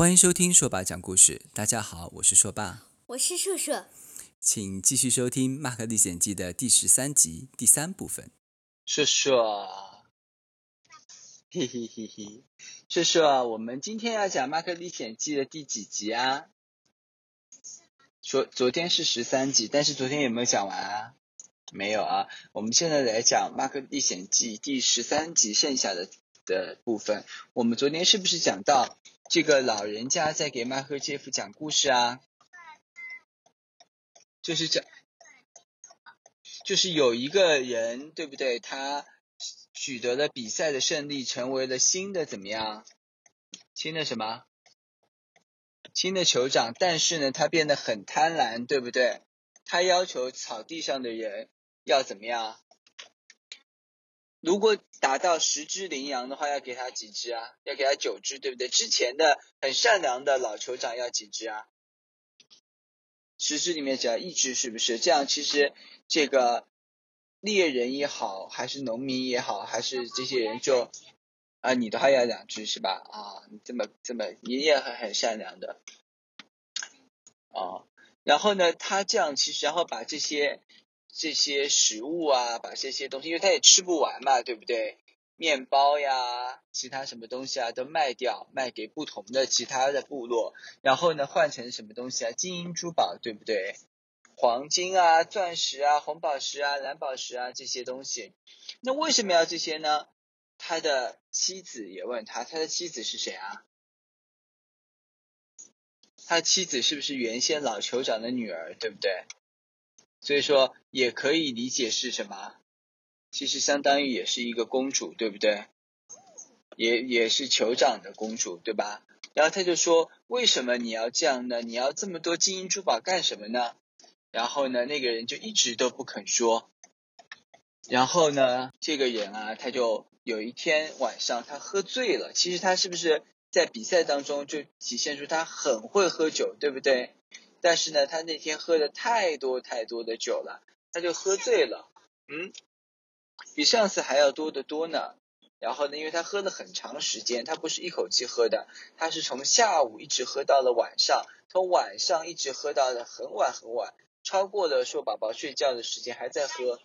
欢迎收听硕爸讲故事。大家好，我是硕爸，我是硕硕，请继续收听《马克历险记》的第十三集第三部分。硕硕，嘿嘿嘿嘿，硕硕，我们今天要讲《马克历险记》的第几集啊？昨昨天是十三集，但是昨天有没有讲完啊？没有啊。我们现在来讲《马克历险记》第十三集剩下的的部分。我们昨天是不是讲到？这个老人家在给马可杰夫讲故事啊，就是讲，就是有一个人，对不对？他取得了比赛的胜利，成为了新的怎么样？新的什么？新的酋长。但是呢，他变得很贪婪，对不对？他要求草地上的人要怎么样？如果达到十只羚羊的话，要给他几只啊？要给他九只，对不对？之前的很善良的老酋长要几只啊？十只里面只要一只，是不是？这样其实这个猎人也好，还是农民也好，还是这些人就啊，你的话要两只是吧？啊，你这么这么，你也很很善良的啊。然后呢，他这样其实然后把这些。这些食物啊，把这些东西，因为他也吃不完嘛，对不对？面包呀，其他什么东西啊，都卖掉，卖给不同的其他的部落，然后呢，换成什么东西啊？金银珠宝，对不对？黄金啊，钻石啊，红宝石啊，蓝宝石啊，这些东西。那为什么要这些呢？他的妻子也问他，他的妻子是谁啊？他的妻子是不是原先老酋长的女儿，对不对？所以说也可以理解是什么？其实相当于也是一个公主，对不对？也也是酋长的公主，对吧？然后他就说：“为什么你要这样呢？你要这么多金银珠宝干什么呢？”然后呢，那个人就一直都不肯说。然后呢，这个人啊，他就有一天晚上他喝醉了。其实他是不是在比赛当中就体现出他很会喝酒，对不对？但是呢，他那天喝了太多太多的酒了，他就喝醉了，嗯，比上次还要多得多呢。然后呢，因为他喝了很长时间，他不是一口气喝的，他是从下午一直喝到了晚上，从晚上一直喝到了很晚很晚，超过了说宝宝睡觉的时间还在喝，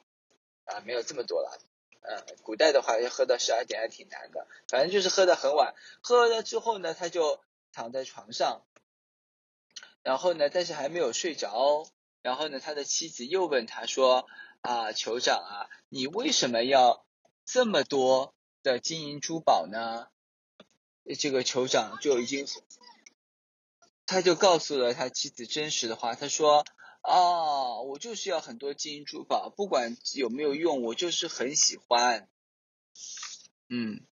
啊，没有这么多了，呃，古代的话要喝到十二点还挺难的，反正就是喝到很晚，喝了之后呢，他就躺在床上。然后呢，但是还没有睡着。然后呢，他的妻子又问他说：“啊，酋长啊，你为什么要这么多的金银珠宝呢？”这个酋长就已经，他就告诉了他妻子真实的话。他说：“啊，我就是要很多金银珠宝，不管有没有用，我就是很喜欢。”嗯，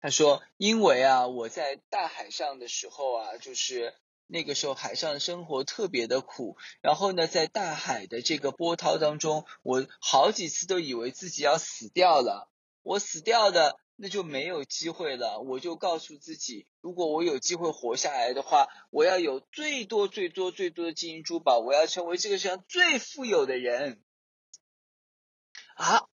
他说：“因为啊，我在大海上的时候啊，就是。”那个时候海上生活特别的苦，然后呢，在大海的这个波涛当中，我好几次都以为自己要死掉了。我死掉的，那就没有机会了。我就告诉自己，如果我有机会活下来的话，我要有最多最多最多的金银珠宝，我要成为这个世界上最富有的人。啊，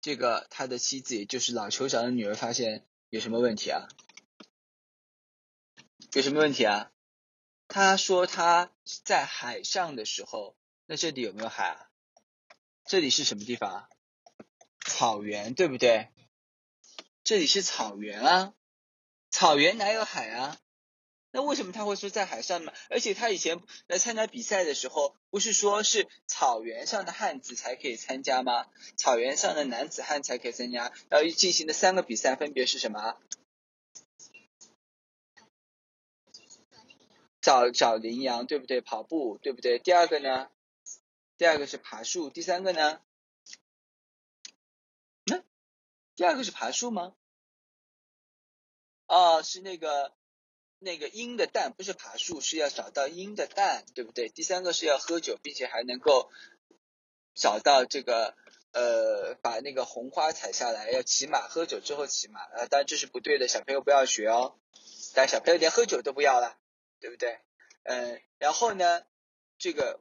这个他的妻子也就是老酋长的女儿发现有什么问题啊？有什么问题啊？他说他在海上的时候，那这里有没有海啊？这里是什么地方啊？草原，对不对？这里是草原啊，草原哪有海啊？那为什么他会说在海上呢？而且他以前来参加比赛的时候，不是说是草原上的汉子才可以参加吗？草原上的男子汉才可以参加，然后进行的三个比赛分别是什么？找找羚羊，对不对？跑步，对不对？第二个呢？第二个是爬树，第三个呢？那、嗯、第二个是爬树吗？哦，是那个那个鹰的蛋，不是爬树，是要找到鹰的蛋，对不对？第三个是要喝酒，并且还能够找到这个呃，把那个红花采下来，要骑马，喝酒之后骑马，呃，当然这是不对的，小朋友不要学哦。但小朋友连喝酒都不要了。对不对？嗯，然后呢，这个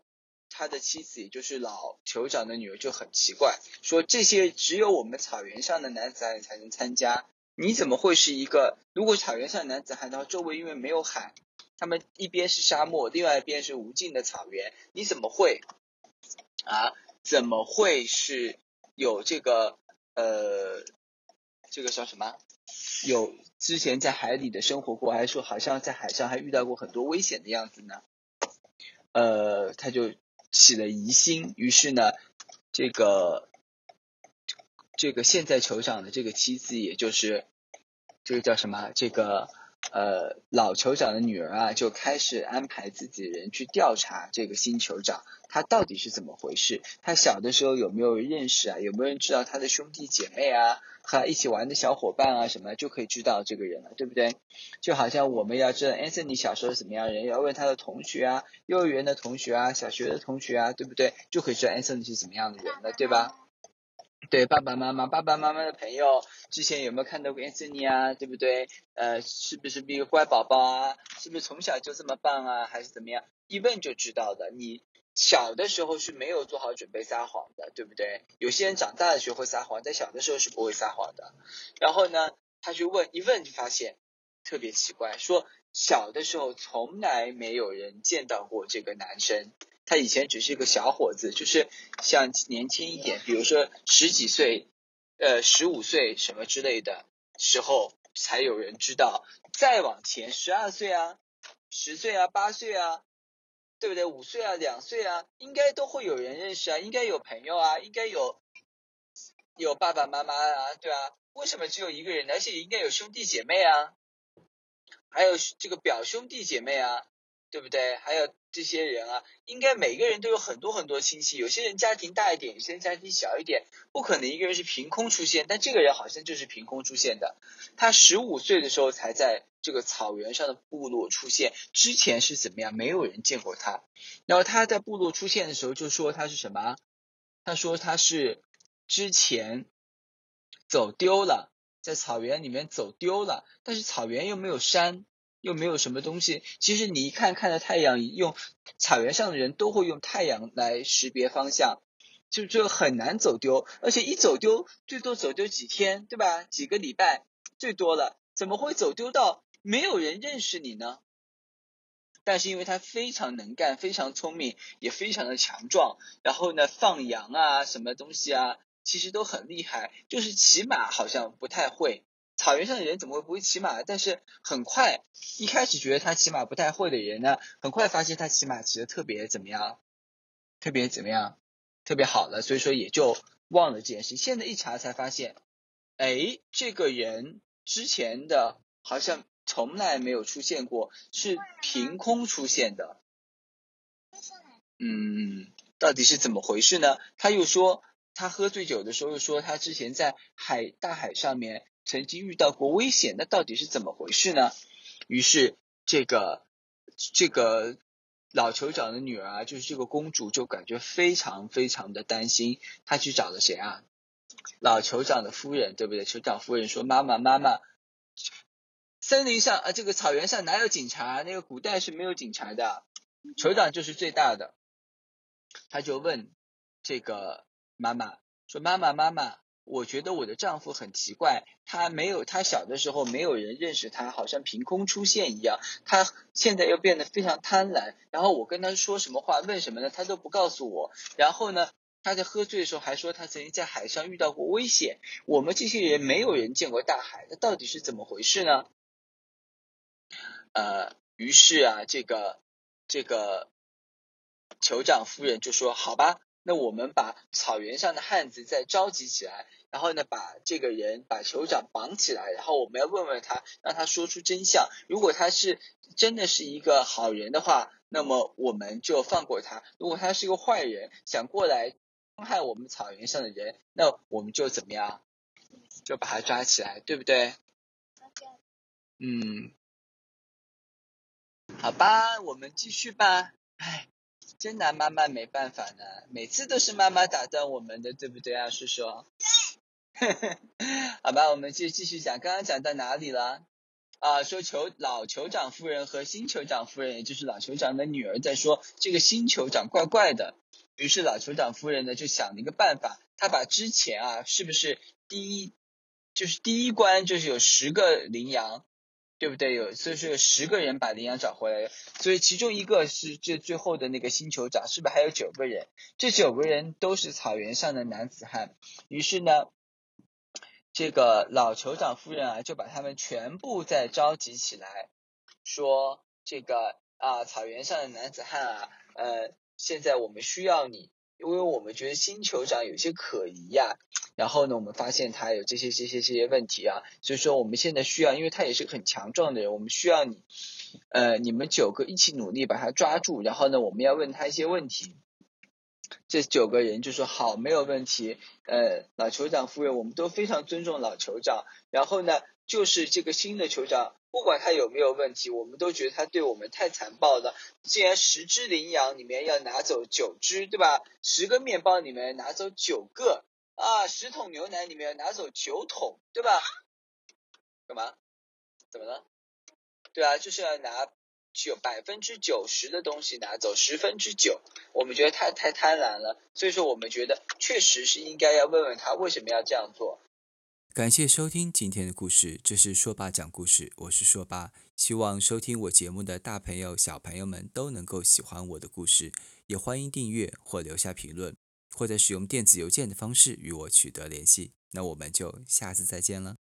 他的妻子也就是老酋长的女儿就很奇怪，说这些只有我们草原上的男子汉才能参加，你怎么会是一个？如果草原上男子汉，然后周围因为没有海，他们一边是沙漠，另外一边是无尽的草原，你怎么会啊？怎么会是有这个呃，这个叫什么？有之前在海里的生活过，还是说好像在海上还遇到过很多危险的样子呢？呃，他就起了疑心，于是呢，这个。这个现在酋长的这个妻子，也就是这个叫什么？这个呃老酋长的女儿啊，就开始安排自己的人去调查这个新酋长，他到底是怎么回事？他小的时候有没有认识啊？有没有人知道他的兄弟姐妹啊？和他一起玩的小伙伴啊？什么就可以知道这个人了，对不对？就好像我们要知道 Anthony 小时候是怎么样人，要问他的同学啊，幼儿园的同学啊，小学的同学啊，对不对？就可以知道 Anthony 是怎么样的人了，对吧？对爸爸妈妈，爸爸妈妈的朋友之前有没有看到过 Anthony 啊？对不对？呃，是不是一个乖宝宝啊？是不是从小就这么棒啊？还是怎么样？一问就知道的。你小的时候是没有做好准备撒谎的，对不对？有些人长大了学会撒谎，在小的时候是不会撒谎的。然后呢，他去问，一问就发现特别奇怪，说小的时候从来没有人见到过这个男生。他以前只是一个小伙子，就是像年轻一点，比如说十几岁，呃，十五岁什么之类的时候，才有人知道。再往前，十二岁啊，十岁啊，八岁啊，对不对？五岁啊，两岁啊，应该都会有人认识啊，应该有朋友啊，应该有有爸爸妈妈啊，对啊。为什么只有一个人？而且应该有兄弟姐妹啊，还有这个表兄弟姐妹啊。对不对？还有这些人啊，应该每个人都有很多很多亲戚。有些人家庭大一点，有些人家庭小一点，不可能一个人是凭空出现。但这个人好像就是凭空出现的。他十五岁的时候才在这个草原上的部落出现，之前是怎么样？没有人见过他。然后他在部落出现的时候，就说他是什么？他说他是之前走丢了，在草原里面走丢了，但是草原又没有山。又没有什么东西。其实你一看，看着太阳，用草原上的人都会用太阳来识别方向，就这个很难走丢。而且一走丢，最多走丢几天，对吧？几个礼拜最多了，怎么会走丢到没有人认识你呢？但是因为他非常能干，非常聪明，也非常的强壮，然后呢，放羊啊，什么东西啊，其实都很厉害，就是骑马好像不太会。草原上的人怎么会不会骑马？但是很快，一开始觉得他骑马不太会的人呢，很快发现他骑马骑的特别怎么样，特别怎么样，特别好了，所以说也就忘了这件事。现在一查才发现，哎，这个人之前的好像从来没有出现过，是凭空出现的。嗯，到底是怎么回事呢？他又说，他喝醉酒的时候又说，他之前在海大海上面。曾经遇到过危险，那到底是怎么回事呢？于是这个这个老酋长的女儿啊，就是这个公主，就感觉非常非常的担心。她去找了谁啊？老酋长的夫人，对不对？酋长夫人说：“妈妈，妈妈，森林上啊，这个草原上哪有警察？那个古代是没有警察的，酋长就是最大的。”他就问这个妈妈说：“妈妈，妈妈。”我觉得我的丈夫很奇怪，他没有，他小的时候没有人认识他，好像凭空出现一样。他现在又变得非常贪婪，然后我跟他说什么话，问什么呢，他都不告诉我。然后呢，他在喝醉的时候还说他曾经在海上遇到过危险。我们这些人没有人见过大海，那到底是怎么回事呢？呃，于是啊，这个这个酋长夫人就说：“好吧，那我们把草原上的汉子再召集起来。”然后呢，把这个人把酋长绑起来，然后我们要问问他，让他说出真相。如果他是真的是一个好人的话，那么我们就放过他；如果他是一个坏人，想过来伤害我们草原上的人，那我们就怎么样？就把他抓起来，对不对？嗯，好吧，我们继续吧。唉，真拿妈妈没办法呢，每次都是妈妈打断我们的，对不对啊，叔叔？对 好吧，我们继继续讲，刚刚讲到哪里了？啊，说酋老酋长夫人和新酋长夫人，也就是老酋长的女儿，在说这个新酋长怪怪的。于是老酋长夫人呢就想了一个办法，她把之前啊，是不是第一就是第一关就是有十个羚羊，对不对？有所以说有十个人把羚羊找回来了，所以其中一个是这最后的那个新酋长，是不是还有九个人？这九个人都是草原上的男子汉。于是呢，这个老酋长夫人啊，就把他们全部再召集起来，说这个啊，草原上的男子汉啊，呃，现在我们需要你。因为我们觉得新酋长有些可疑呀，然后呢，我们发现他有这些这些这些问题啊，所以说我们现在需要，因为他也是个很强壮的人，我们需要你，呃，你们九个一起努力把他抓住，然后呢，我们要问他一些问题。这九个人就说好，没有问题。呃，老酋长夫人，我们都非常尊重老酋长。然后呢，就是这个新的酋长。不管他有没有问题，我们都觉得他对我们太残暴了。既然十只羚羊里面要拿走九只，对吧？十个面包里面拿走九个啊，十桶牛奶里面要拿走九桶，对吧？干嘛？怎么了？对啊，就是要拿九百分之九十的东西拿走十分之九，我们觉得太太贪婪了。所以说，我们觉得确实是应该要问问他为什么要这样做。感谢收听今天的故事，这是说爸讲故事，我是说爸，希望收听我节目的大朋友、小朋友们都能够喜欢我的故事，也欢迎订阅或留下评论，或者使用电子邮件的方式与我取得联系。那我们就下次再见了。